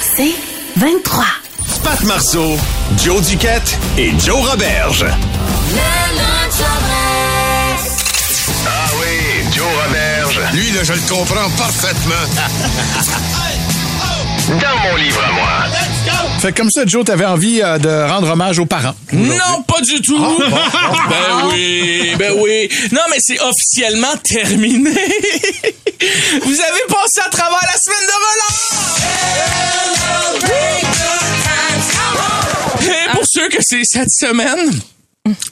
C'est 23. Pat Marceau, Joe Duquette et Joe Roberge. Ah oui, Joe Roberge. Lui, là, je le comprends parfaitement. Dans mon livre à moi. Fait que comme ça, Joe, t'avais envie euh, de rendre hommage aux parents. Non, pas du tout. ben oui, ben oui. Non, mais c'est officiellement terminé. Vous avez passé à travers la semaine de relâche. Et pour ceux que c'est cette semaine,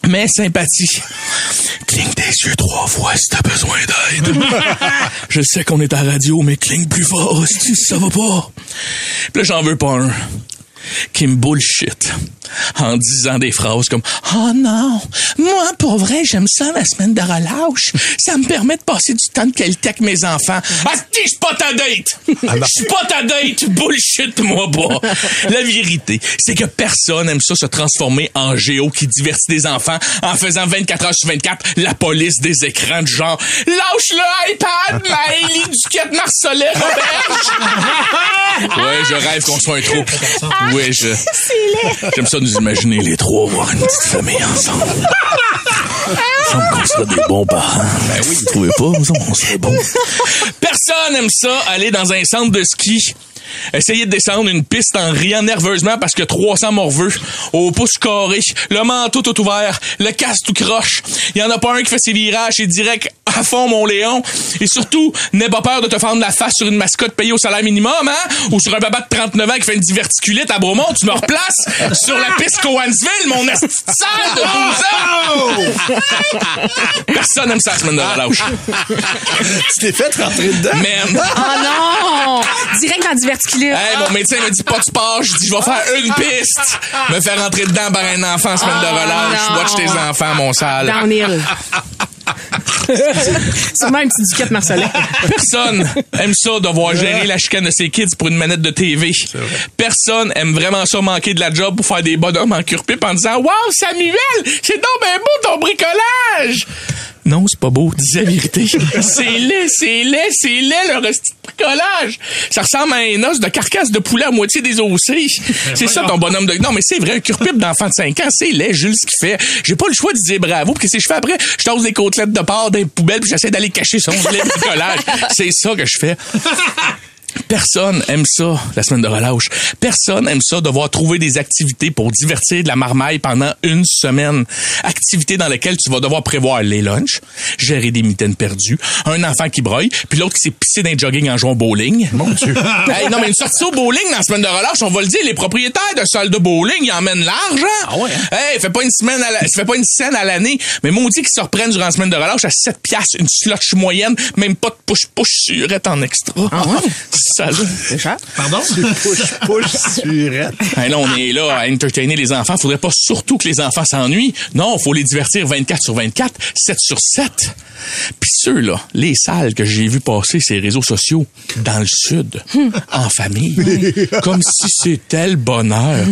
mais sympathie. Cligne des yeux trois fois si t'as besoin d'aide. Je sais qu'on est à radio, mais cligne plus fort si ça va pas. Puis là, j'en veux pas un qui me bullshit en disant des phrases comme Oh non, moi pour vrai j'aime ça la semaine de relâche. Ça me permet de passer du temps de qualité avec mes enfants. Ah je suis pas ta date. Je suis pas ta date. Bullshit moi pas. La vérité, c'est que personne aime ça se transformer en géo qui divertit des enfants en faisant 24 heures sur 24 la police des écrans du genre lâche le iPad, Maëlie Duquette Marcelet Roberge. ouais, je rêve qu'on soit un troupe. Ouais, je. J'aime ça nous imaginer les trois voir une petite famille ensemble. Il semble qu'on serait des bons parents. Ben oui, vous trouvez pas? Vous on serait bons. Personne aime ça, aller dans un centre de ski. Essayer de descendre une piste en riant nerveusement parce que 300 morveux au pouce carré, le manteau tout ouvert, le casque tout croche. Il y en a pas un qui fait ses virages et direct à fond mon Léon. Et surtout, n'aie pas peur de te fendre la face sur une mascotte payée au salaire minimum, hein? Ou sur un baba de 39 ans qui fait une diverticulite à Bromont, tu me replaces sur la piste Coansville, mon esti de sale de 12 ans! Personne n'aime ça la semaine de relâche. Tu t'es fait rentrer dedans? Man. Oh non! Direct dans diverticulite. Hey, mon médecin me dit pas de sport. Je dis, je vais faire une piste. Me faire rentrer dedans par un enfant en semaine de relâche. non. Watch tes enfants, mon sale. Downhill. Sûrement un petit duquette Marcelin. Personne aime ça devoir gérer la chicane de ses kids pour une manette de TV. Personne aime vraiment ça manquer de la job pour faire des bonhommes en cure-pipe en disant Wow, Samuel, c'est donc ben beau ton bricolage! Non, c'est pas beau, dis la vérité. c'est laid, c'est laid, c'est laid le reste de bricolage. Ça ressemble à un os de carcasse de poulet à moitié désossé. C'est ça ton bonhomme de... Non, mais c'est vrai, un cure-pipe d'enfant de 5 ans, c'est laid, Jules, ce qu'il fait. J'ai pas le choix de dire bravo, parce que si je fais après, je tose des côtelettes de porc dans les poubelles puis j'essaie d'aller cacher son laid bricolage. C'est ça que je fais. Personne aime ça, la semaine de relâche. Personne aime ça, devoir trouver des activités pour divertir de la marmaille pendant une semaine. Activités dans lesquelles tu vas devoir prévoir les lunchs, gérer des mitaines perdues, un enfant qui broye, puis l'autre qui s'est pissé d'un jogging en jouant au bowling. Mon Dieu. hey, non, mais une sortie au bowling dans la semaine de relâche, on va le dire, les propriétaires de salles de bowling, ils emmènent l'argent. Ah ouais, hein? Hey, fais pas une semaine à la, fais pas une scène à l'année, mais maudit qu'ils se reprennent durant la semaine de relâche à 7 piastres, une slotch moyenne, même pas de push-push surette en extra. Ah ouais? Ça, C'est cher. Pardon? push, push, surette. Hey, là, on est là à entertainer les enfants. Faudrait pas surtout que les enfants s'ennuient. Non, faut les divertir 24 sur 24, 7 sur 7. Puis ceux, là, les salles que j'ai vu passer ces réseaux sociaux dans le sud, en famille, comme si c'était le bonheur.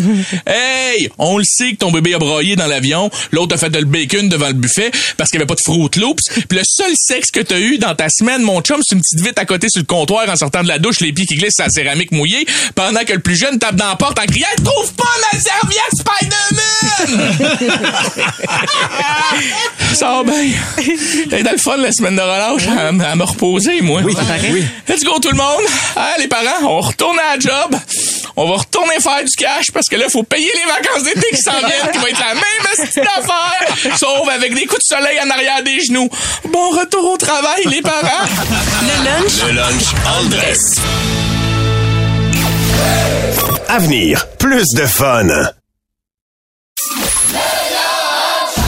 Hey, on le sait que ton bébé a broyé dans l'avion, l'autre a fait de le bacon devant le buffet parce qu'il y avait pas de Fruit Loops. Puis le seul sexe que t'as eu dans ta semaine, mon chum, c'est une petite vite à côté sur le comptoir en sortant de la douche, les pieds qui glissent sur la céramique mouillée, pendant que le plus jeune tape dans la porte en criant « Trouve pas ma serviette Spider-Man! » Ça va bien. T'es dans le fun la semaine de relâche à, à me reposer, moi. Oui, Let's go tout le monde. Hein, les parents, on retourne à la job. On va retourner faire du cash parce que là, faut payer les vacances d'été qui s'en viennent, qui va être la même petite affaire, sauf avec des coups de soleil en arrière des genoux. Bon retour au travail, les parents. Le lunch Le lunch en dress. Avenir, plus de fun.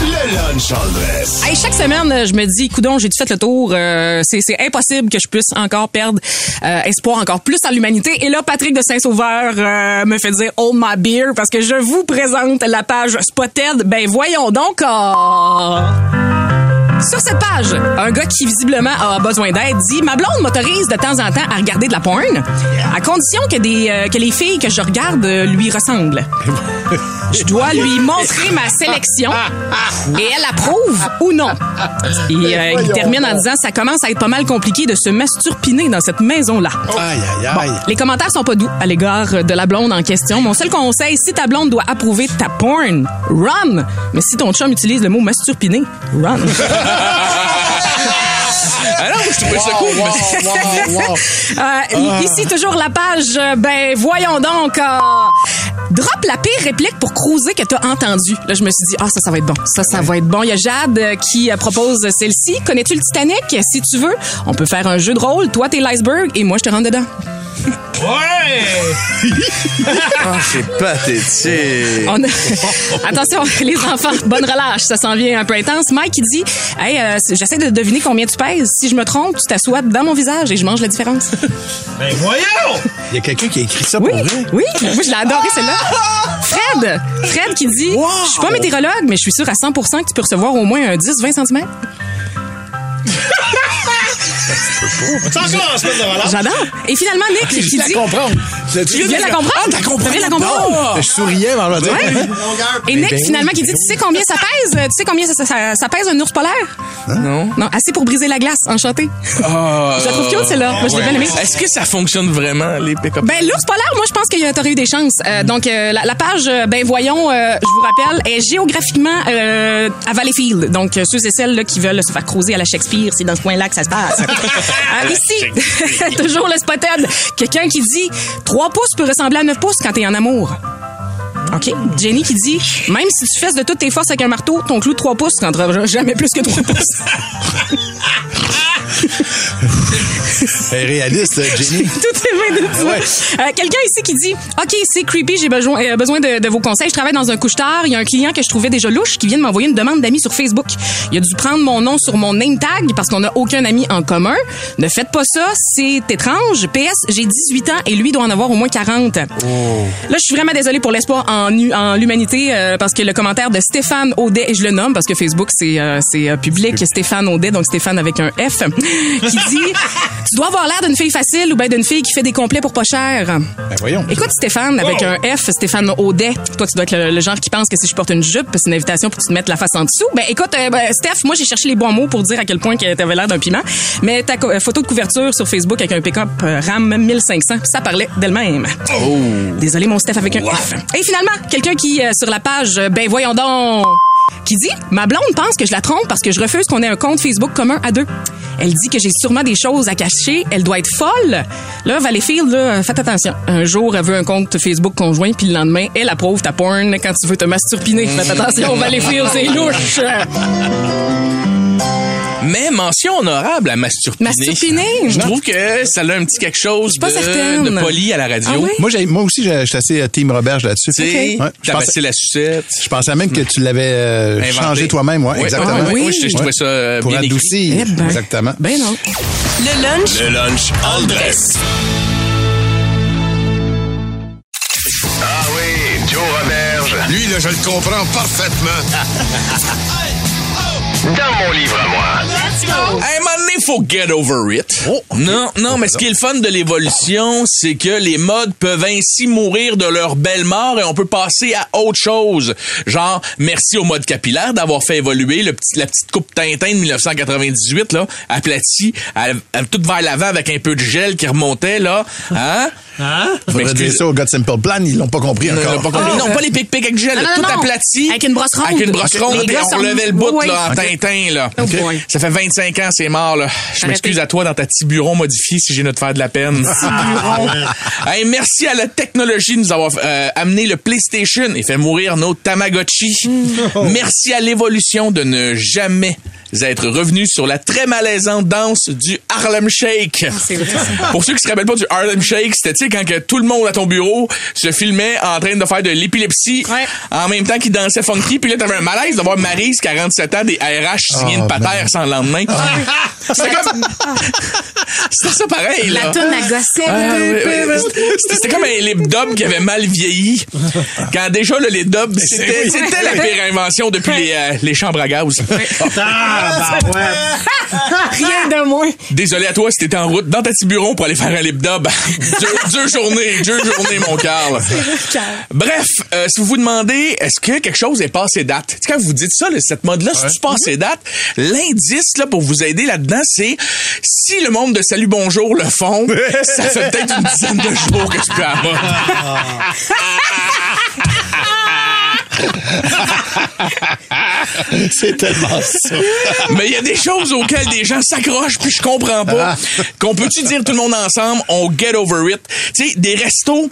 Le lunch en dress. Hey, chaque semaine, euh, je me dis, coudon, j'ai tout fait le tour? euh, c'est, impossible que je puisse encore perdre euh, espoir encore plus en l'humanité. Et là, Patrick de Saint-Sauveur euh, me fait dire Hold my beer parce que je vous présente la page Spotted. Ben voyons donc. ah. Sur cette page, un gars qui visiblement a besoin d'aide dit Ma blonde m'autorise de temps en temps à regarder de la porn, à condition que, des, euh, que les filles que je regarde euh, lui ressemblent. Je dois lui montrer ma sélection et elle approuve ou non. Et euh, il termine en disant Ça commence à être pas mal compliqué de se masturpiner dans cette maison-là. Aïe, aïe, aïe. Les commentaires sont pas doux à l'égard de la blonde en question. Mon seul conseil, si ta blonde doit approuver ta porn, run. Mais si ton chum utilise le mot masturpiner, run. Non, je trouvais ça cool. mais- Euh, Ici, toujours la page. euh, Ben, voyons donc. euh, drop la pire réplique pour cruiser que t'as entendu. Là, je me suis dit, ah, ça, ça va être bon. Ça, ça va être bon. Il y a Jade euh, qui propose celle-ci. Connais-tu le Titanic? Si tu veux, on peut faire un jeu de rôle. Toi, t'es l'iceberg et moi, je te rentre dedans. Ah, c'est pathétique. On a- Attention, les enfants, bonne relâche, ça s'en vient un peu intense. Mike, il dit Hey, euh, j'essaie de deviner combien tu pèses. Si je me trompe, tu t'assois dans mon visage et je mange la différence. Ben voyons! Il y a quelqu'un qui a écrit ça Oui, pour vrai? oui, moi je l'ai adoré celle-là. Fred, Fred qui dit Je suis pas météorologue, mais je suis sûr à 100% que tu peux recevoir au moins un 10-20 cm. C'est encore en semaine de relâche. J'adore. Et finalement, Nick qui Je la dit comprends. Tu viens de la comprendre? Ah, t'as compris? Tu viens de la comprendre? Je souriais, mais je vais dire. Et Nick, ben finalement, qui dit, tu sais combien ça pèse? Tu sais combien ça, ça- ça pèse un ours polaire? Non. Non, assez pour briser la glace. Enchanté. Ah, Je la trouve cute, celle-là. Moi, je l'ai bien aimée. Est-ce que ça fonctionne vraiment, les pick-up? Ben, l'ours polaire, moi, je pense qu'il y a- t'aurais eu des chances. Euh, donc, euh, la, la page, euh, ben, voyons, euh, je vous rappelle, est géographiquement euh, à Valleyfield. Donc, euh, ceux et celles là, qui veulent se faire creuser à la Shakespeare, c'est dans ce coin-là que ça se passe. Euh, ici, toujours le spotted. Quelqu'un qui dit 3 pouces peut ressembler à 9 pouces quand t'es en amour. OK? Jenny qui dit Même si tu fesses de toutes tes forces avec un marteau, ton clou de 3 pouces rentrera jamais plus que 3 pouces. Réaliste, Jenny. Tout est bien de ça. Euh, Quelqu'un ici qui dit OK, c'est creepy, j'ai besoin, euh, besoin de, de vos conseils. Je travaille dans un couche-tard. Il y a un client que je trouvais déjà louche qui vient de m'envoyer une demande d'amis sur Facebook. Il a dû prendre mon nom sur mon name tag parce qu'on n'a aucun ami en commun. Ne faites pas ça, c'est étrange. PS, j'ai 18 ans et lui doit en avoir au moins 40. Là, je suis vraiment désolée pour l'espoir en, l'humanité euh, parce que le commentaire de Stéphane Audet, et je le nomme parce que Facebook, c'est euh, c'est euh, public, Stéphane Audet, donc Stéphane avec un F, qui dit Tu dois avoir l'air d'une fille facile ou bien d'une fille qui fait des complets pour pas cher. Ben voyons. Écoute, Stéphane, avec un F, Stéphane Audet, toi, tu dois être le, le genre qui pense que si je porte une jupe, c'est une invitation pour que tu te mettes la face en dessous. Ben, écoute, euh, ben, Steph, moi, j'ai cherché les bons mots pour dire à quel point que t'avais l'air d'un piment. Mais ta euh, photo de couverture sur Facebook avec un pick-up euh, RAM 1500, ça parlait d'elle-même. Désolé, mon Steph avec un F. Et finalement, quelqu'un qui, euh, sur la page, euh, ben, voyons donc, qui dit Ma blonde pense que je la trompe parce que je refuse qu'on ait un compte Facebook commun à deux. Elle dit que j'ai sûrement des choses à cacher. Elle doit être folle. Là, Valleyfield, là, faites attention. Un jour, elle veut un compte Facebook conjoint, puis le lendemain, elle approuve ta porn quand tu veux te masturpiner. Faites attention, Valleyfield, c'est louche. Mais mention honorable à Masturpiner. Masturpiner? Je trouve que ça a un petit quelque chose pas de, de poli à la radio. Ah oui? Moi, aussi, j'ai- je suis assez euh, Team Roberge là-dessus. Tu sais, Ouais, je, pensais, la sucette. je pensais même que tu l'avais euh, changé toi-même, ouais, Oui, exactement. ah oui, Oui. je, je trouvais ça euh, Pour bien adoucir. Eh ben. Exactement. Ben non. Le lunch Le lunch en dress. Ah oui, Joe Roberge. Lui, là, je le comprends parfaitement. Dans mon livre à moi. Faut get over it. Non, non, mais ce qui est le fun de l'évolution, c'est que les modes peuvent ainsi mourir de leur belle mort et on peut passer à autre chose. Genre, merci au mode capillaire d'avoir fait évoluer le petit, la petite coupe Tintin de 1998, là, aplatie, à- à- toute vers l'avant avec un peu de gel qui remontait, là. Hein? Hein? Faudrait dire ça au God Simple Plan, ils l'ont pas compris Non, encore. non, pas compris. Non, pas les pic-pic avec gel, Non, non, tout non. aplati. Avec une brosse ronde. Avec une brosse ronde, Les et gars on levait le bout, Oui, là, en oui. Tintin, là. Oh boy. Ça fait 25 ans, c'est mort, là. Je m'excuse à toi dans ta petit bureau modifié si j'ai de te faire de la peine. hey, merci à la technologie de nous avoir euh, amené le PlayStation et fait mourir nos Tamagotchi. Merci à l'évolution de ne jamais être revenu sur la très malaisante danse du Harlem Shake. Vrai, ça. Pour ceux qui se rappellent pas du Harlem Shake, c'était tu sais quand que tout le monde à ton bureau se filmait en train de faire de l'épilepsie Ouais. en même temps qu'ils dansaient funky, puis là t'avais un malaise de voir Maryse 47 ans des RH signer une patère sans le lendemain. C'était comme... C'était ça pareil, là. La tonne à gosser. Ah, oui, oui. C'était- comme un lip dub qui avait mal vieilli. Quand déjà le lip dub, c'était c'était la pire invention depuis les, euh, les chambres à gaz. Ah, bah ouais. Rien de moins. Désolé à toi si t'étais en route dans ta petit bureau pour aller faire un lip dub. deux, deux journées, deux journées, mon Carl. Bref, euh, si vous vous demandez, est-ce que quelque chose est passé date? Quand vous dites ça, là, cette mode-là, si tu passé date, l'indice là, pour vous aider là-dedans, si le monde de Salut Bonjour le font, ça fait peut-être une dizaine de jours que c'est plus à. C'est tellement ça. Mais il y a des choses auxquelles des gens s'accrochent puis je comprends pas. Qu'on peut-tu dire tout le monde ensemble, on get over it? Tu sais, des restos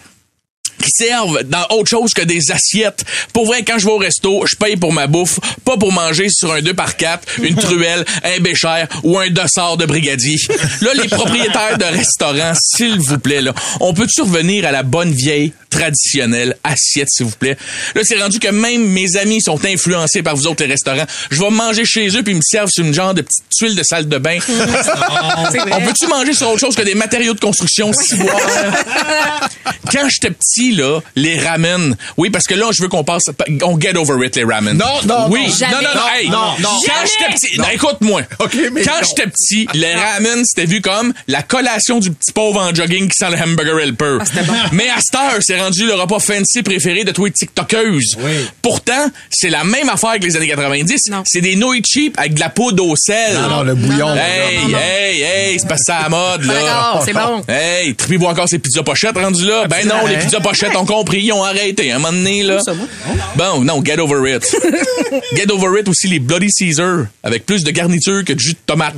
qui servent dans autre chose que des assiettes. Pour vrai, quand je vais au resto, je paye pour ma bouffe, pas pour manger sur un 2 par 4 une truelle, un bécher ou un dossard de brigadier. Là, les propriétaires de restaurants, s'il vous plaît, là, on peut-tu revenir à la bonne vieille traditionnelle assiette, s'il vous plaît? Là, c'est rendu que même mes amis sont influencés par vous autres, les restaurants. Je vais manger chez eux puis ils me servent sur une genre de petite tuile de salle de bain. On peut-tu manger sur autre chose que des matériaux de construction, ciboire? Quand j'étais petit, là, les ramen. Oui, parce que là, je veux qu'on passe, on get over it, les ramen. Non, non, Oui. non. Jamais. Non, non, non, hey. non, non. Quand j'étais petit, non, écoute-moi. OK, mais Quand non. j'étais petit, les ramen, c'était vu comme la collation du petit pauvre en jogging qui sent le hamburger helper. Mais à cette heure, c'est rendu le repas fancy préféré de tous les tiktokeuses. Pourtant, c'est la même affaire que les années 90. Non. C'est des nouilles cheap avec de la poudre au sel. Non, non, le bouillon. Hey, hey, hey, c'est pas ça à la mode, là. C'est bon. Hey, tripez-vous encore ces pizzas pochettes rendues là? Ben non, les pizzas pochettes ont compris, ils ont arrêté. À un moment donné, là. Bon, non, get over it. get over it aussi les Bloody Caesar, avec plus de garniture que de jus de tomate.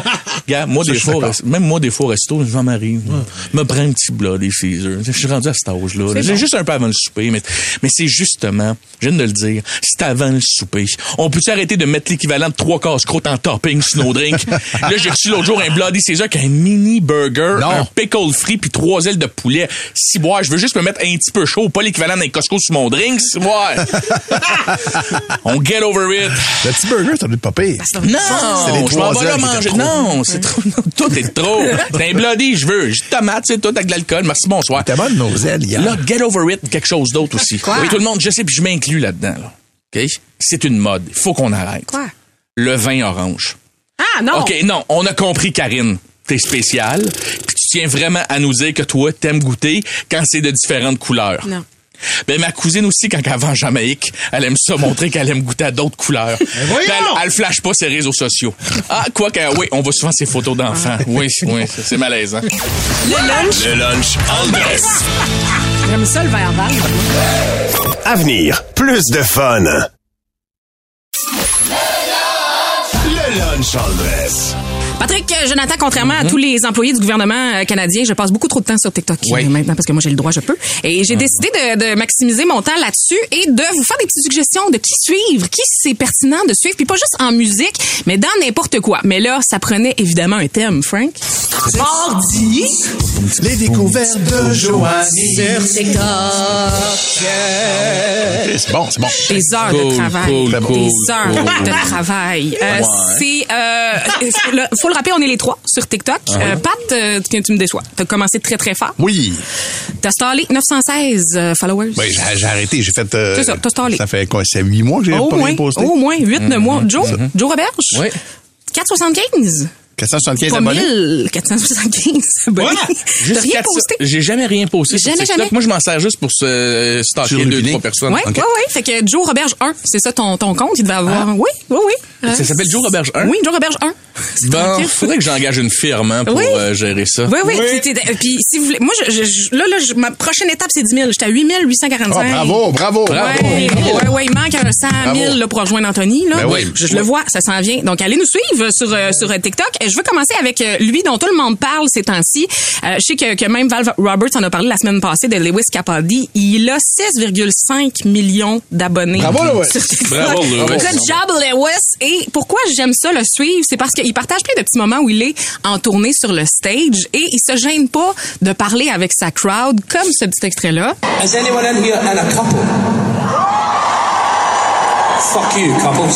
Gars, moi, des fois, même moi, des fois, au resto, je m'arrive, me prends un petit Bloody Caesar. Je suis rendu à cet âge-là. Là. J'ai juste un peu avant le souper, mais, mais c'est justement, je viens de le dire, c'est avant le souper. On peut-tu arrêter de mettre l'équivalent de trois casse-croûtes en topping sur nos drinks? là, j'ai reçu l'autre jour un Bloody Caesar qui a un mini burger, Non. un pickle frit puis trois ailes de poulet. Si boire, je veux juste me mettre un petit peu chaud, pas l'équivalent d'un Costco sur mon drink, si boire. On get over it. Le petit burger, ça doit être pas pire. Non, je m'en trois vais là manger. Non, c'est trop. Tout est trop. C'est un bloody, je veux. J'ai tomate, c'est tout avec de l'alcool. Merci, bonsoir. T'es bonne nos ailes hier. Là, get over it, quelque chose d'autre aussi. Quoi? Oui, tout le monde, je sais, puis je m'inclus là-dedans. Là. OK? C'est une mode. Il faut qu'on arrête. Quoi? Le vin orange. Ah, non. OK, non, on a compris, Karine. T'es spéciale. Puis tu tiens vraiment à nous dire que toi, t'aimes goûter quand c'est de différentes couleurs. Non. Ben, ma cousine aussi, quand elle va en Jamaïque, elle aime ça montrer qu'elle aime goûter à d'autres couleurs. Ben, elle, elle flash pas ses réseaux sociaux. Ah, quoi que, oui, on voit souvent ses photos d'enfants. Oui, oui, c'est malaisant. Le lunch. Le lunch en dress. J'aime ça, le verre. Avenir, plus de fun. Le lunch en dress. Patrick, euh, Jonathan, contrairement à tous les employés du gouvernement euh, canadien, je passe beaucoup trop de temps sur TikTok Oui. maintenant parce que moi j'ai le droit, je peux. Et j'ai décidé de, de maximiser mon temps là-dessus et de vous faire des petites suggestions de qui suivre, qui c'est pertinent de suivre, puis pas juste en musique, mais dans n'importe quoi. Mais là, ça prenait évidemment un thème, Frank. Mardi. Les découvertes de Joanie. C'est bon, c'est bon. Des heures Cool, de travail. cool, des heures cool. de travail. Euh, Ouais. C'est, euh, faut le, faut le rappeler, on est les trois sur TikTok. Ah Euh, Pat, euh, tu, tu me déçois. T'as commencé très très fort. Oui. T'as stallé 916 euh, followers. Oui, j'ai arrêté. J'ai fait. euh, C'est ça, t'as stallé. Ça fait quoi? C'est huit mois que j'ai au pas moins, posté. au moins, 8, 9 mois. Joe, Joe Roberge? Oui. 475. 475 Pas abonnés. 1000, 475 abonnés. Juste rien posté? J'ai jamais rien posté sur Jamais, TikTok. jamais? Moi, je m'en sers juste pour se euh, stalker deux, trois personnes. Ouais, OK. ouais, ouais. Fait que Joe Roberge 1, c'est ça ton, ton compte? Il devait avoir. Oui, oui, oui. Ah. Ça s'appelle Joe Roberge 1? Oui, Joe Roberge 1. C'est Bon, tranquille. faudrait que j'engage une firme hein, pour Oui. euh, gérer ça. Oui, oui. Puis, si vous voulez, moi, je, là, là, je- ma prochaine étape, c'est 10 000. J'étais à 8 845. Oh, bravo, bravo. Bravo. Ouais, ouais, ouais, il manque un 100 000 là, pour rejoindre Anthony. Là. Ben oui. je, je le vois, ça s'en vient. Donc, allez nous suivre sur, euh, sur TikTok. Je veux commencer avec euh, lui dont tout le monde parle ces temps-ci. Euh, je sais que, que même Val Roberts en a parlé la semaine passée de Lewis Capaldi. Il a 6,5 millions d'abonnés. Bravo, Lewis. Bravo, Lewis. Good job, Lewis. Et pourquoi j'aime ça le suivre? C'est parce qu'il partage plein de petits moments où il est en tournée sur le stage et il se gêne pas de parler avec sa crowd, comme ce petit extrait-là. Has anyone in here and a couple? Fuck you, couples.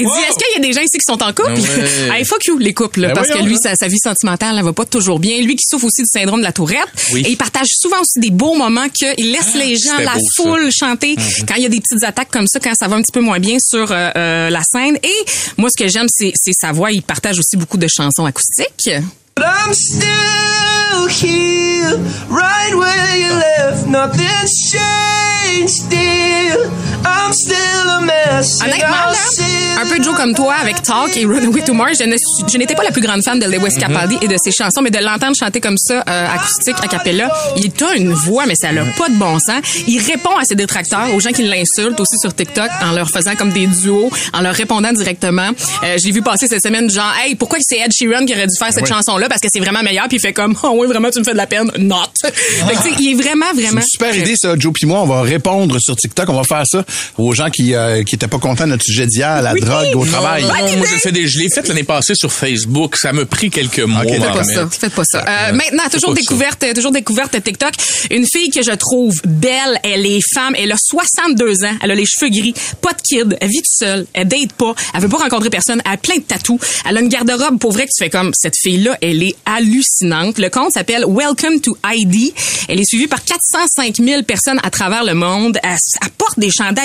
Il dit, est-ce qu'il y a des gens ici qui sont en couple? Ouais. hey, fuck you, les couples, Ben parce que lui, sa, sa vie sentimentale, elle va pas toujours bien. Lui qui souffre aussi du syndrome de la tourette. Oui. Et il partage souvent aussi des beaux moments qu'il laisse les gens, la beau, ça. foule chanter quand il y a des petites attaques comme ça, quand ça va un petit peu moins bien sur euh, euh, la scène. Et moi, ce que j'aime, c'est c'est sa voix. Il partage aussi beaucoup de chansons acoustiques. I'm still here, right where you left. Nothing's changed still. I'm still a mess. and Honnêtement, là, un peu Joe comme toi avec Talk et Runaway to Mars, je n'étais pas la plus grande fan de Lewis Capaldi et de ses chansons, mais de l'entendre chanter comme ça, euh, acoustique, a cappella, il a une voix, mais ça n'a pas de bon sens. Il répond à ses détracteurs, aux gens qui l'insultent aussi sur TikTok, en leur faisant comme des duos, en leur répondant directement. Euh, je l'ai vu passer cette semaine, genre, hey, pourquoi c'est Ed Sheeran qui aurait dû faire cette chanson-là? Parce que c'est vraiment meilleur, puis il fait comme, oh oui, vraiment, tu me fais de la peine. Not. Fait que, tu sais, il est vraiment, vraiment. une super idée, ça, Joe puis moi. On va répondre sur TikTok. On va faire ça aux gens qui euh, qui étaient pas contents de notre sujet d'hier, la drogue au travail. Non, moi, je fais des, je l'ai fait l'année passée sur Facebook. Ça me pris quelques mois. Ok, à Faites pas ça. Faites pas ça. Euh, maintenant, toujours pas ça. découverte, toujours découverte TikTok. Une fille que je trouve belle. Elle est femme. Elle a 62 ans. Elle a les cheveux gris. Pas de kid. Elle vit toute seule. Elle date pas. Elle veut pas rencontrer personne. Elle a plein de tatous. Elle a une garde-robe pour vrai que tu fais comme cette fille-là. Elle est hallucinante. Le compte s'appelle Welcome to ID. Elle est suivie par 405 000 personnes à travers le monde. Elle, elle porte des chandails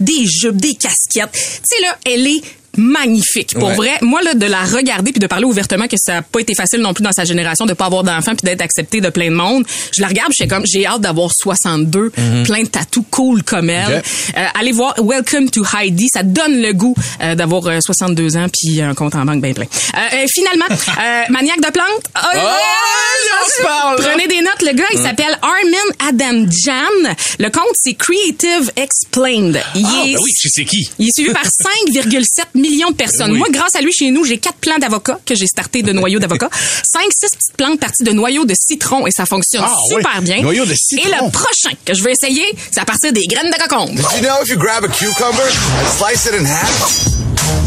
Des jupes, des casquettes. Tu sais là, elle est magnifique. Pour Ouais. vrai, moi là de la regarder puis de parler ouvertement que ça a pas été facile non plus dans sa génération de pas avoir d'enfants puis d'être accepté de plein de monde. Je la regarde, je suis comme j'ai hâte d'avoir 62, plein de tatous cool comme elle. Euh, allez voir Welcome to Heidi, ça donne le goût euh, d'avoir euh, 62 ans puis un compte en banque bien plein. Euh, euh, finalement, euh, maniaque de plantes. Oh, se parle. Prenez des notes, le gars, il s'appelle Armin Adamjan. Le compte c'est Creative Explained. Il Ah, est ben oui, je sais qui? il est suivi par 5,7 millions de personnes. Oui. Moi, grâce à lui, chez nous, j'ai quatre plants d'avocats que j'ai starté de noyaux d'avocats. Cinq, six petites plantes parties de noyaux de citron et ça fonctionne Ah, super oui. bien. Noyaux de Et le prochain que je vais essayer, c'est à partir des graines de cocombe. Did you know if you grab a cucumber and slice it in half,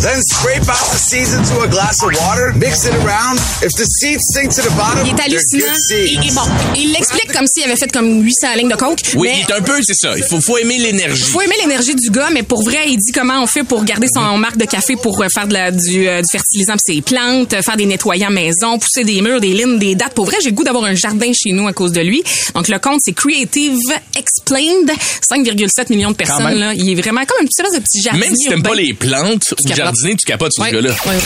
then scrape out the seeds into a glass of water, mix it around, if the seeds sink to the bottom, Il est hallucinant. good Et, seeds. et bon, il l'explique comme s'il avait fait comme 800 lignes de coke. Oui, mais il est un peu, c'est ça. Il faut, faut aimer l'énergie. faut aimer l'énergie du gars, mais pour vrai, il dit comment on fait pour garder son marque de café pour euh, faire de la, du, euh, du fertilisant pour ses plantes, faire des nettoyants maison, pousser des murs, des lignes, des dates. Pour vrai, j'ai le goût d'avoir un jardin chez nous à cause de lui. Donc le compte c'est Creative Explained, 5,7 millions de personnes là. Il est vraiment comme un petit espèce de petit jardin. Même si t'aimes pas les plantes ou jardiner, tu capotes sur Ouais, ce gars-là. ouais.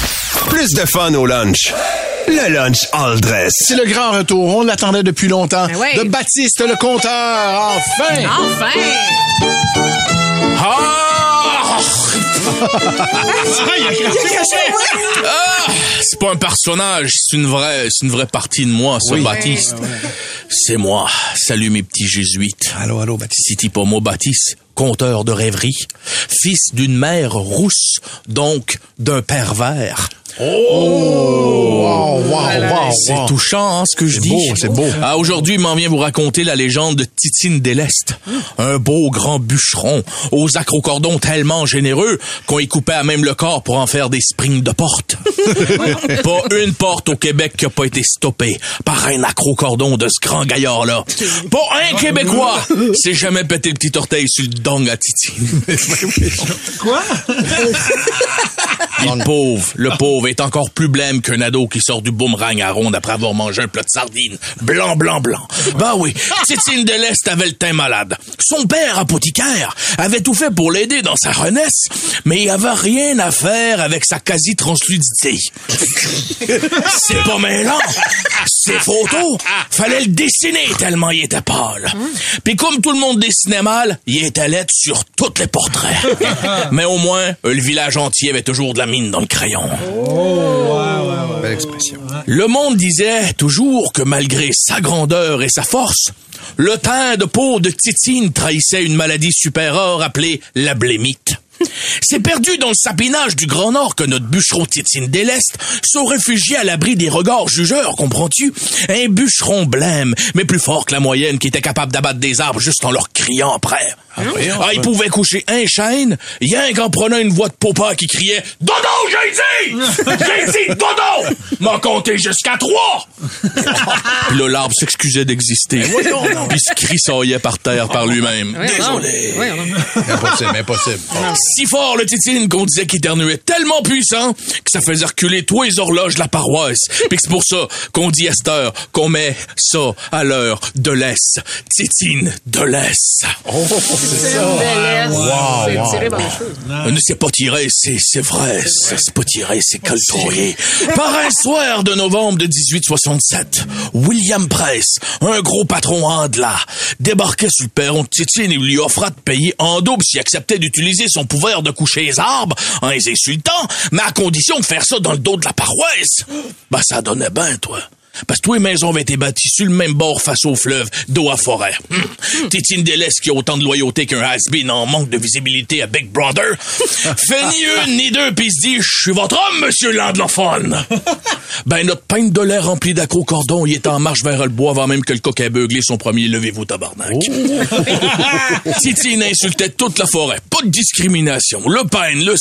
Plus de fun au lunch. Le lunch all dress. C'est le grand retour. On l'attendait depuis longtemps. Ben ouais. De Baptiste le compteur. Enfin! Enfin! Ah! Ah! C'est pas un personnage, c'est une vraie, c'est une vraie partie de moi, ça, Baptiste. C'est moi. Salut mes petits jésuites. Allô, allô, Baptiste. City pas moi, Baptiste, conteur de rêverie, fils d'une mère rousse, donc d'un pervers. Wow, wow, wow, C'est touchant, hein, ce que je C'est dis. beau, c'est beau. Ah, aujourd'hui, il m'en vient vous raconter la légende de Titine Déleste. Un beau grand bûcheron, aux acrocordons tellement généreux qu'on y coupait à même le corps pour en faire des springs de porte. pas une porte au Québec qui a pas été stoppée par un acrocordon de ce grand gaillard-là. Pas un Québécois s'est jamais pété le petit orteil sur le dong à Titine. Le pauvre, le pauvre est encore plus blême qu'un ado qui sort du boomerang à ronde après avoir mangé un plat de sardines. Blanc, blanc, blanc. Ben oui, Titine de l'Est avait le teint malade. Son père, apothicaire, avait tout fait pour l'aider dans sa renaisse, mais il avait rien à faire avec sa quasi-translucidité. C'est pas mêlant. Ses photos, fallait le dessiner tellement il était pâle. Puis comme tout le monde dessinait mal, il était sur tous les portraits. Mais au moins, le village entier avait toujours de la mine dans le crayon. Belle expression. Le monde disait toujours que malgré sa grandeur et sa force, le teint de peau de Titine trahissait une maladie supérieure appelée la blémite. C'est perdu dans le sapinage du Grand Nord que notre bûcheron Titine Déleste se réfugié à l'abri des regards jugeurs, comprends-tu? Un bûcheron blême, mais plus fort que la moyenne qui était capable d'abattre des arbres juste en leur criant après. Ah, il pouvait coucher un chêne, rien qu'en prenant une voix de papa qui criait « Dodo, j'ai dit! J'ai dit dodo! M'a compté jusqu'à trois! » Puis là, l'arbre s'excusait d'exister. Puis se crissaillait par terre par lui-même. Désolé. Impossible, impossible. Si fort le titine qu'on disait qu'il éternuait tellement puissant que ça faisait reculer tous les horloges de la paroisse. Puis c'est pour ça qu'on dit à cette heure qu'on met ça à l'heure de l'Est. Titine de l'Est. C'est tiré par les cheveux. Ne c'est pas tiré, c'est, c'est vrai. C'est c'est pas tiré, c'est coltorié. Par un soir de novembre de 1867, William Price, un gros patron andela, débarquait sur le perron de Titine et lui offra de payer en double s'il acceptait d'utiliser son pouvoir de coucher les arbres en les insultant, mais à condition de faire ça dans le dos de la paroisse. Ben, ça donnait bien, toi. Parce que tous les maisons avaient été bâties sur le même bord face au fleuve, dos à forêt. Hum. Titine Delesque qui a autant de loyauté qu'un has-been en manque de visibilité à Big Brother. fait ni une ni deux pis se dit, je suis votre homme, monsieur l'anglophone. ben, notre peigne de l'air rempli d'accro-cordon, il est en marche vers le bois avant même que le coq ait beuglé son premier levez-vous tabarnak. Titine insultait toute la forêt. Pas de discrimination. Le pin, le,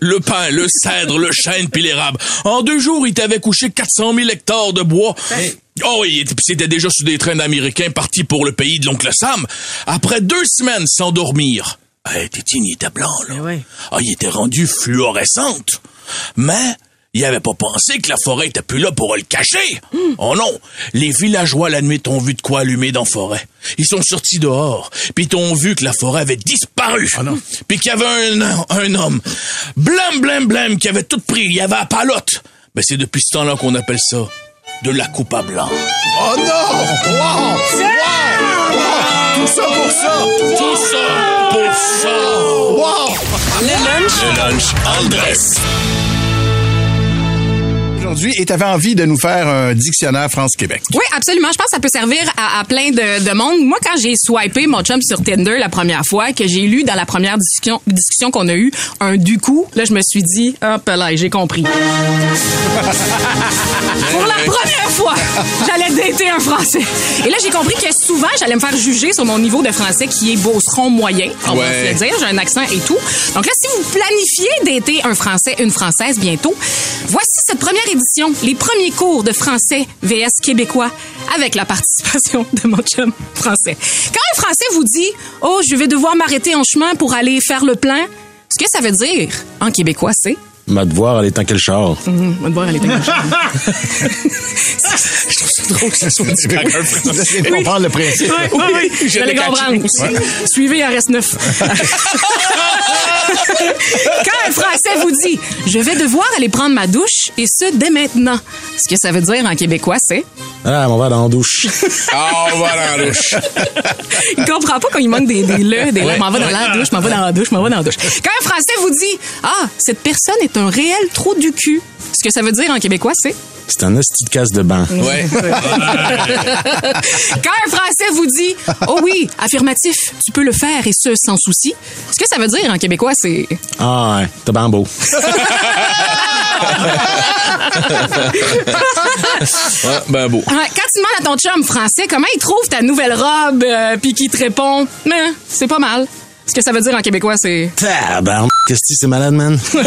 le pin, le cèdre, le chêne puis l'érable. En deux jours, il t'avait couché 400 000 hectares de bois. Oh oui, c'était déjà sur des trains d'Américains partis pour le pays de l'oncle Sam. Après deux semaines sans dormir, hey, Tétine, il était blanc, là. Ah, il était rendu fluorescente. Mais, il avait pas pensé que la forêt était plus là pour le cacher. Oh non, les villageois la nuit ont vu de quoi allumer dans la forêt. Ils sont sortis dehors, puis ont vu que la forêt avait disparu. Puis qu'il y avait un, un homme, blême, blême, blême, qui avait tout pris, il y avait la palotte. Ben c'est depuis ce temps-là qu'on appelle ça de la coupe à blanc. Oh non! Wow! Wow! Tout ça pour ça! Tout ça pour ça. Wow! Le lunch en dress. Aujourd'hui, et t'avais envie de nous faire un dictionnaire France-Québec. Oui, absolument. Je pense que ça peut servir à, à plein de, de monde. Moi, quand j'ai swipé mon chum sur Tinder la première fois, que j'ai lu dans la première discussion, discussion qu'on a eue un du coup, là, je me suis dit, hop là, j'ai compris. Pour la première fois, j'allais dater un Français. Et là, j'ai compris que souvent, j'allais me faire juger sur mon niveau de français qui est beauceron moyen, on va Ouais. dire. J'ai un accent et tout. Donc là, si vous planifiez dater un Français, une Française bientôt, voici cette première édition, les premiers cours de français VS québécois avec la participation de mon chum français. Quand un français vous dit "Oh, je vais devoir m'arrêter en chemin pour aller faire le plein", ce que ça veut dire en québécois, c'est Ma devoir, elle est en quel char? Mmh, ma devoir, elle est en quel char? je trouve ça drôle que ça soit dit. Oui. comprendre le principe. Oui, oui, oui. Je vais comprendre. Ouais. Suivez RS9. Français vous dit « Je vais devoir aller prendre ma douche, et ce, dès maintenant », ce que ça veut dire en québécois, c'est? Ah, on va dans la douche. Ah, on va dans la douche. Il comprend pas quand il manque des, des le, des le. M'en va dans la douche, m'en va dans la douche, m'en va dans la douche. Quand un Français vous dit Ah, cette personne est un réel trou du cul, ce que ça veut dire en québécois, c'est? C'est un hostie de casse de banc. Ouais. Quand un Français vous dit Oh oui, affirmatif, tu peux le faire et ce sans souci, ce que ça veut dire en québécois, c'est? Ah, ouais, t'as bien beau. Ouais, ben beau. Ouais, quand tu demandes à ton chum français comment il trouve ta nouvelle robe, euh, puis qu'il te répond Mais c'est pas mal. Ce que ça veut dire en québécois, c'est Tabarn. Qu'est-ce que c'est malade, man? Je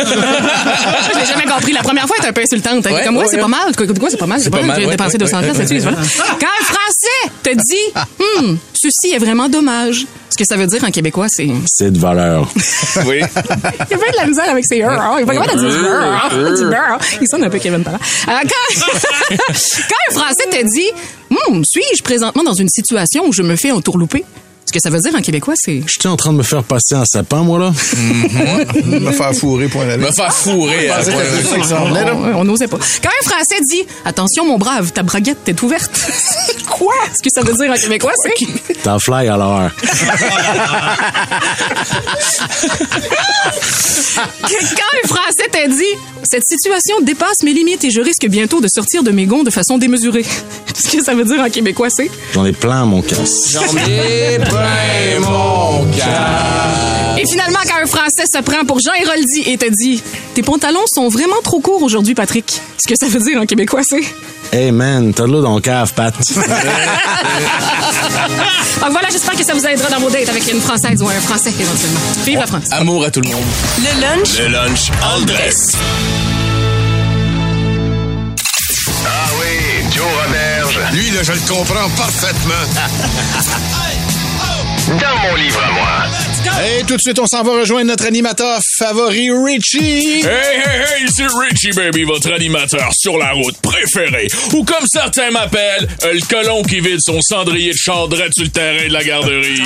l'ai jamais compris. La première fois, elle est un peu insultante. Elle est Ouais, comme, ouais, ouais, c'est ouais. pas mal. Quoi, quoi, c'est pas mal? C'est pas pas mal. J'ai dépensé ouais, 200 ouais, piastres là-dessus. voilà. Quand un Français te dit, hum, ceci est vraiment dommage. Ce que ça veut dire en québécois, c'est. Il C'est de valeur. Oui. y a pas de la misère avec ses heures. hein. Il pas capable de dire hein. Il. Il sonne un peu Kevin Parent. Euh, quand... quand un Français te dit, hum, suis-je présentement dans une situation où je me fais entourlouper? Que ça veut dire en québécois, c'est. Je suis en train de me faire passer un sapin, moi, là. Me faire fourrer pour aller. Me faire fourrer. point. On n'osait pas. Quand un Français dit Attention, mon brave, ta braguette est ouverte. Quoi? Ce que ça veut dire en québécois, c'est. T'as fly à l'heure. Quand un Français t'a dit Cette situation dépasse mes limites et je risque bientôt de sortir de mes gonds de façon démesurée. Ce que ça veut dire en québécois, c'est? J'en ai plein, mon casse. Et Et finalement, quand un Français se prend pour Jean Héroldi et te dit Tes pantalons sont vraiment trop courts aujourd'hui, Patrick. Ce que ça veut dire en québécois, c'est? Hey man, t'as de l'eau dans le cave, Pat. Donc voilà, j'espère que ça vous aidera dans vos dates avec une Française ou un Français éventuellement. Vive la France. Amour à tout le monde. Le lunch Le lunch en dress. Ah oui, Joe Roberge. Lui, là, je le comprends parfaitement. Dans mon livre à moi. Et tout de suite, on s'en va rejoindre notre animateur favori, Richie. Hey, hey, hey, c'est Richie Baby, votre animateur sur la route préféré. Ou comme certains m'appellent, euh, le colon qui vide son cendrier de char direct sur le terrain de la garderie.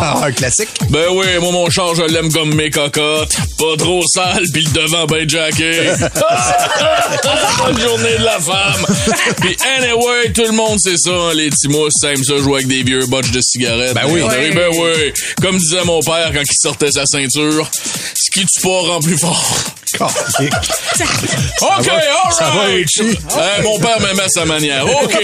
un classique. Ben oui, moi mon char, je l'aime comme mes cocottes. Pas trop sale, pis le devant ben jacké. Bonne journée de la femme. Pis anyway, tout le monde sait ça, hein, les petits mousses, ça aime ça jouer avec des vieux botches de cigarettes. Ben oui. Ben, ben oui. Comme disait mon père quand il sortait sa ceinture, ce qui tue pas rend plus fort. OK, all ça va, right. Richie? Euh, mon père m'aimait à sa manière. OK.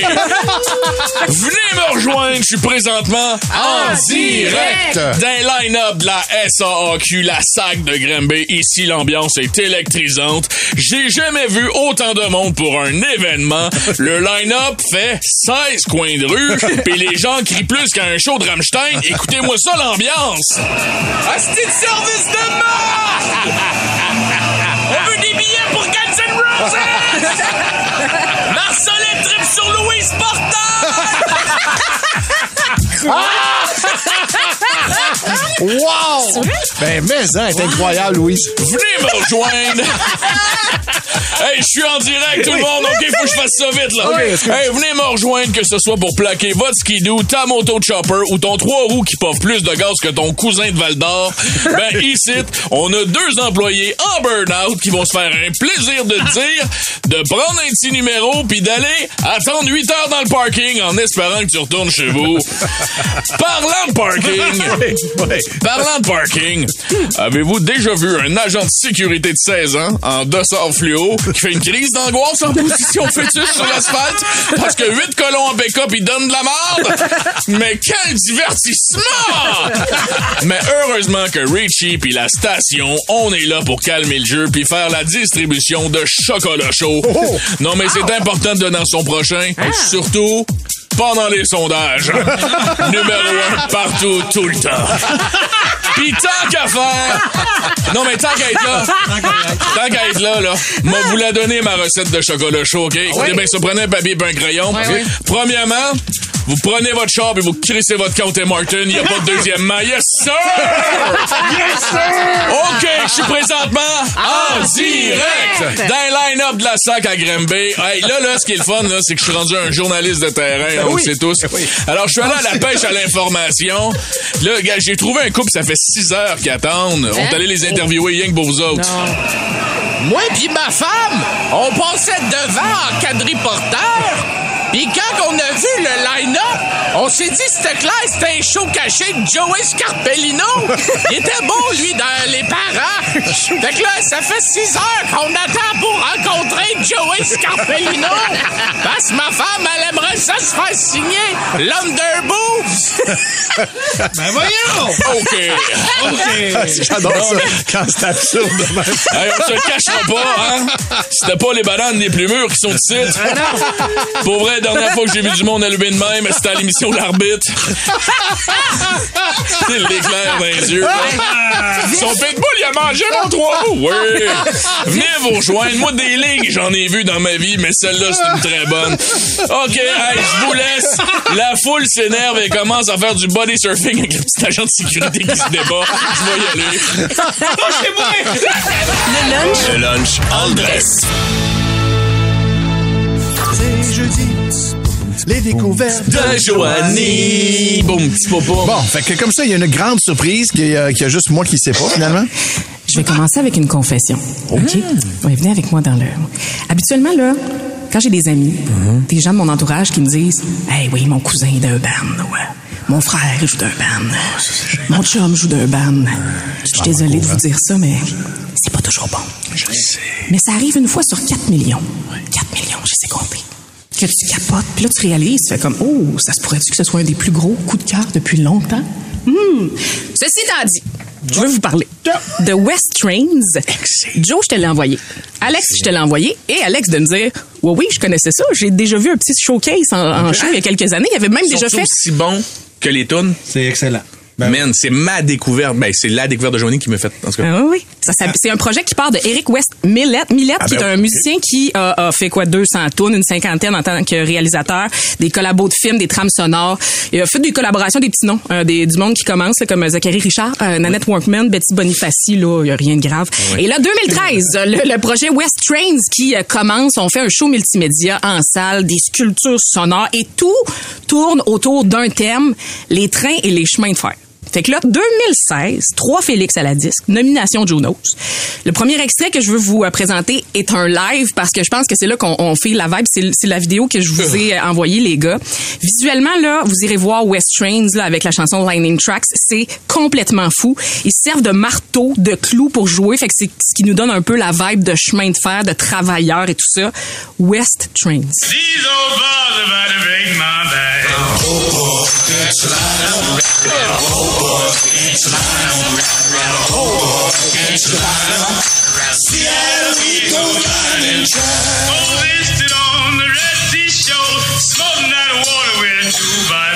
Venez me rejoindre. Je suis présentement en direct d'un line-up de la SAAQ, la SAC de Granby. Ici, l'ambiance est électrisante. J'ai jamais vu autant de monde pour un événement. Le line-up fait 16 coins de rue, puis les gens crient plus qu'à un show de Rammstein. Écoutez-moi ça, l'ambiance. Asti de service de marque! On veut des billets pour Guns N' Roses! Marcelet trip sur Louise Wow! Ben, mais ça, c'est incroyable, Louise. Venez me rejoindre! hey, je suis en direct, tout le monde. OK, faut que je fasse ça vite, là. Hey, venez me rejoindre, que ce soit pour plaquer votre skidoo, ta moto chopper ou ton trois roues qui poffe plus de gaz que ton cousin de Val d'Or. Ben, ici, on a deux employés en burn-out qui vont se faire un plaisir de dire de prendre un petit numéro puis d'aller attendre 8 heures dans le parking en espérant que tu retournes chez vous. Parlant de parking, Parlant de parking, avez-vous déjà vu un agent de sécurité de 16 ans en dossard fluo qui fait une crise d'angoisse en position fœtus sur l'asphalte parce que 8 colons en pick-up ils donnent de la merde? Mais quel divertissement! Mais heureusement que Richie puis la station, on est là pour calmer le jeu puis faire la distribution de chocolat chaud. Non mais c'est important de donner son prochain, surtout pendant les sondages. Numéro un partout, tout le temps. Pis tant qu'à faire... Non, mais tant qu'à être là... Tant qu'à être là, là, moi, vous la donner ma recette de chocolat chaud, OK? Écoutez bien, ça, prenez un papier et un crayon. Ouais. Premièrement, vous prenez votre char et vous crissez votre compte et Martin. Il n'y a pas de deuxièmement. Yes, sir! Yes, sir! OK, je suis présentement en direct d'un line-up de la SAC à Granby. Hey, là, là, ce qui est le fun, là, c'est que je suis rendu un journaliste de terrain, on le sait tous. Alors, je suis allé à la pêche à l'information. Là, gars, j'ai trouvé un couple, ça fait six heures qu'ils attendent. On est allé les interviewer rien que pour vous autres. Moi puis ma femme, on passait devant en quadriporteur. Puis quand on a vu le line-up, on s'est dit c'était clair, c'était un show caché de Joey Scarpellino. Il était beau, lui, dans les parents. Fait que là, ça fait six heures qu'on attend pour rencontrer Joey Scarpellino. Parce que ma femme, elle aimerait ça se faire signer l'Underboobs. Ben voyons! OK. OK. J'adore ça quand c'est absurde. Hey, on se cachera pas, hein? C'était pas les bananes les plus mûres qui sont ici. Pour vrai, la dernière fois que j'ai vu du monde allumer de même, c'était à l'émission L'Arbitre. C'est l'éclair dans les yeux. Son pitbull, il a mangé mon trois roues. Oui. Venez vous rejoindre. Moi, des lignes, j'en ai vu dans ma vie, mais celle-là, c'est une très bonne. OK, hey, je vous laisse. La foule s'énerve et commence à faire du body surfing avec le petit agent de sécurité qui se débat. Je vais y aller. Le lunch Le lunch en dress. Les découvertes. de Joanie. Boum, petit popo. Bon, fait que comme ça, il y a une grande surprise qu'il y a, qu'il y a juste moi qui sais pas, finalement. Je vais commencer avec une confession. OK? Ouais, venez avec moi dans le. Habituellement, là, quand j'ai des amis, des gens de mon entourage qui me disent Hey, oui, mon cousin est d'un band, ouais. Mon frère joue d'un band. Mon chum joue d'un band. Je suis désolée de vous dire ça, mais c'est pas toujours bon. Je sais. Mais ça arrive une fois sur 4 millions. 4 millions, je sais compter. Que tu capotes, puis là, tu réalises, tu fais comme Oh, ça se pourrait-tu que ce soit un des plus gros coups de cœur depuis longtemps? Hmm. Ceci étant dit, Je veux vous parler de West Trains. Joe, je te l'ai envoyé. Alex, je te l'ai envoyé. Et Alex de me dire, oui, oui, je connaissais ça. J'ai déjà vu un petit showcase en, en show il y a quelques années. Il avait même déjà fait. aussi bon que les tunes. C'est excellent. Man, c'est ma découverte. Ben, c'est la découverte de Joanie qui me fait, en tout cas. Ah oui, oui. Ça, ça- c'est un projet qui part de Eric West Millett, Millett Ah qui est ben, un musicien qui a, a fait quoi 200 tonnes, une cinquantaine en tant que réalisateur, des collabos de films, des trames sonores. Il a fait des collaborations des petits noms, euh, des du monde qui commence là, comme Zachary Richard, euh, Nanette Workman, Betty Bonifaci là, il y a rien de grave. Et là 2013, le, le projet West Trains qui euh, commence, on fait un show multimédia en salle, des sculptures sonores et tout tourne autour d'un thème, les trains et les chemins de fer. Fait que là, 2016, trois Félix à la disque, nomination Junos. Le premier extrait que je veux vous euh, présenter est un live parce que je pense que c'est là qu'on on fait la vibe. C'est c'est la vidéo que je vous ai euh, envoyée, les gars. Visuellement, là, vous irez voir West Trains là, avec la chanson Lightning Tracks. C'est complètement fou. Ils servent de marteau, de clous pour jouer. Fait que c'est ce qui nous donne un peu la vibe de chemin de fer, de travailleurs et tout ça. West Trains. These old bars about to break my back. Oh, they stood on the Red Sea shore, smoking that water with a two by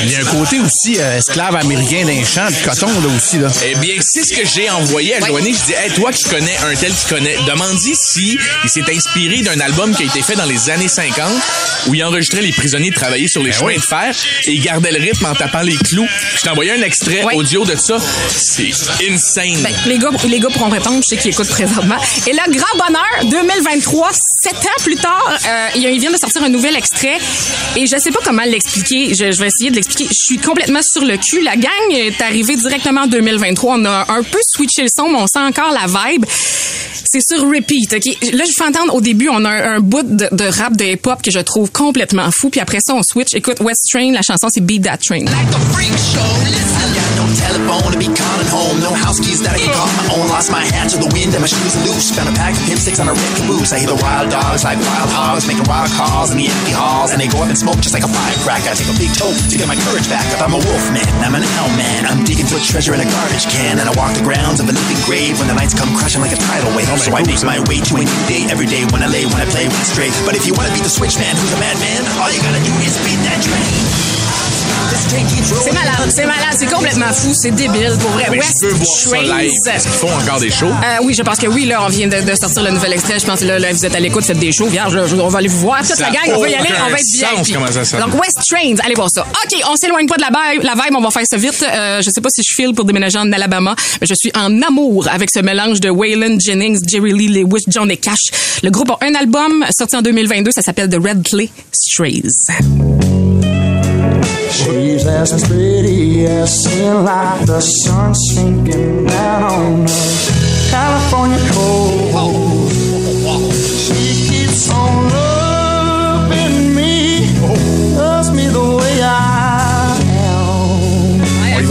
Il y a un côté aussi euh, esclave américain d'un champ de coton, là aussi. Là. Eh bien, c'est ce que j'ai envoyé à Joanie. Je dis, hey, toi qui connais un tel qui connaît, demande-y si il s'est inspiré d'un album qui a été fait dans les années 50 où il enregistrait les prisonniers travailler sur les chemins de fer et il gardait le rythme en tapant les clous. Je t'ai envoyé un extrait audio de ça. C'est insane. Ben, les gars, les gars pourront répondre, je sais qu'ils écoutent présentement. Et là, grand bonheur, 2023, sept ans plus tard, euh, il y a- il vient de sortir un nouvel extrait. Et je sais pas comment l'expliquer. Je, je vais essayer de l'expliquer. Je suis complètement sur le cul. La gang est arrivée directement en 2023. On a un peu switché le son, mais on sent encore la vibe. C'est sur repeat, OK? Là, je fais entendre au début, on a un, bout de, rap de hip-hop que je trouve complètement fou. Puis après ça, on switch. Écoute, West Train, la chanson, c'est Beat That Train. Telephone to be calling home. No house keys that I can call my own. Lost my hat to the wind and my shoes loose. Found a pack of hip sticks on a red caboose. I hear the wild dogs like wild hogs making wild calls in the empty halls. And they go up and smoke just like a firecracker. I take a big toke to get my courage back. I'm a wolf man. I'm an owl man. I'm digging for treasure in a garbage can. And I walk the grounds of a living grave when the nights come crashing like a tidal wave. so I make my way to a new day every day when I lay, when I play, when I stray. But if you want to beat the switch man who's a madman, all you gotta do is beat that train. C'est malade, c'est malade, c'est complètement fou, c'est débile. Pour vrai, Mais West je veux voir ça Trains. live. Est-ce qu'ils font encore des shows? Euh, oui, je pense que oui. Là, on vient de, de sortir le nouvel extrait. Je pense que là, là, vous êtes à l'écoute, faites des shows. Vierge, on va aller vous voir. Toute Ça la gang, on va y aller. On va être bien. Donc, West Trains, allez voir ça. OK, on s'éloigne pas de la vibe. La vibe, on va faire ça vite. Euh, je sais pas si je file pour déménager en Alabama, mais je suis en amour avec ce mélange de Waylon Jennings, Jerry Lee Lewis, John et Cash. Le groupe a un album sorti en 2022. Ça s'appelle The Red Clay Strays. She's as pretty as sin like the sun sinking down on us. California cold.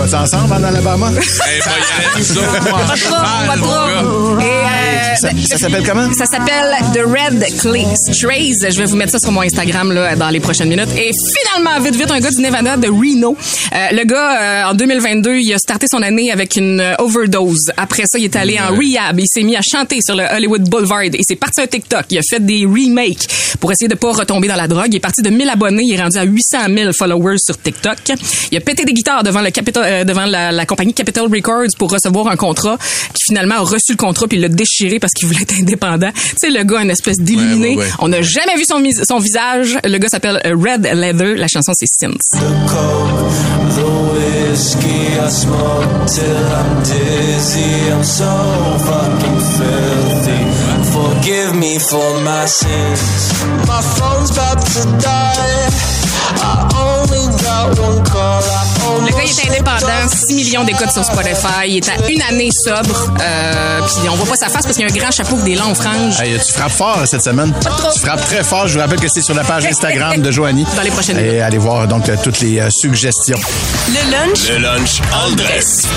Gars. trop. Et, euh, Ça, ça s'appelle comment? Ça s'appelle The Red Clay Strays. Je vais vous mettre ça sur mon Instagram là, dans les prochaines minutes. Et finalement, vite, vite, un gars du Nevada de Reno. Euh, le gars, euh, en 2022, il a starté son année avec une euh, overdose. Après ça, il est allé en rehab. Il s'est mis à chanter sur le Hollywood Boulevard. Et c'est parti un TikTok. Il a fait des remakes pour essayer de pas retomber dans la drogue. Il est parti de 1000 abonnés. Il est rendu à 800 000 followers sur TikTok. Il a pété des guitares devant le Capitol, euh, devant la, la compagnie Capitol Records pour recevoir un contrat. Qui finalement a reçu le contrat puis l'a déchiré parce qu'il voulait être indépendant. Tu sais, le gars, une espèce d'illuminé. Ouais, ouais, ouais. On n'a jamais vu son, visage. Le gars s'appelle euh, Red Leather. La chanson, c'est Synth. The whiskey I smoke till I'm dizzy. I'm so fucking filthy. Forgive me for my sins. My phone's about to die. I Le gars, il est indépendant, 6 millions d'écoutes sur Spotify. Il est à une année sobre. Euh, puis on voit pas sa face parce qu'il a un grand chapeau avec des longs franges. Hey, tu frappes fort cette semaine. trop. Tu frappes très fort. Je vous rappelle que c'est sur la page Instagram de Joanie. Dans les prochaines Et allez voir donc euh, toutes les euh, suggestions. Le lunch Le lunch en dress.